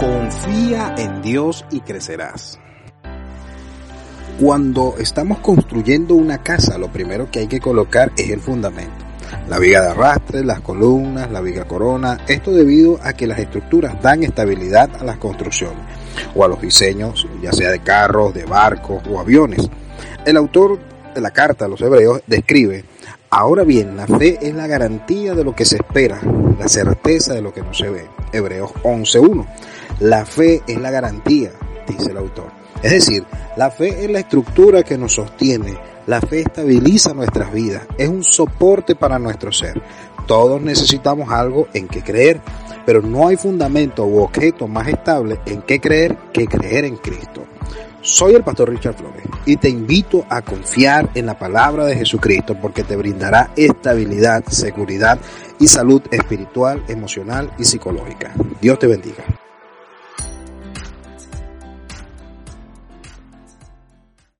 Confía en Dios y crecerás. Cuando estamos construyendo una casa, lo primero que hay que colocar es el fundamento. La viga de arrastre, las columnas, la viga corona, esto debido a que las estructuras dan estabilidad a las construcciones o a los diseños, ya sea de carros, de barcos o aviones. El autor de la carta a los hebreos describe, ahora bien, la fe es la garantía de lo que se espera, la certeza de lo que no se ve. Hebreos 11.1. La fe es la garantía, dice el autor. Es decir, la fe es la estructura que nos sostiene, la fe estabiliza nuestras vidas, es un soporte para nuestro ser. Todos necesitamos algo en que creer, pero no hay fundamento u objeto más estable en que creer que creer en Cristo. Soy el pastor Richard Flores y te invito a confiar en la palabra de Jesucristo porque te brindará estabilidad, seguridad y salud espiritual, emocional y psicológica. Dios te bendiga.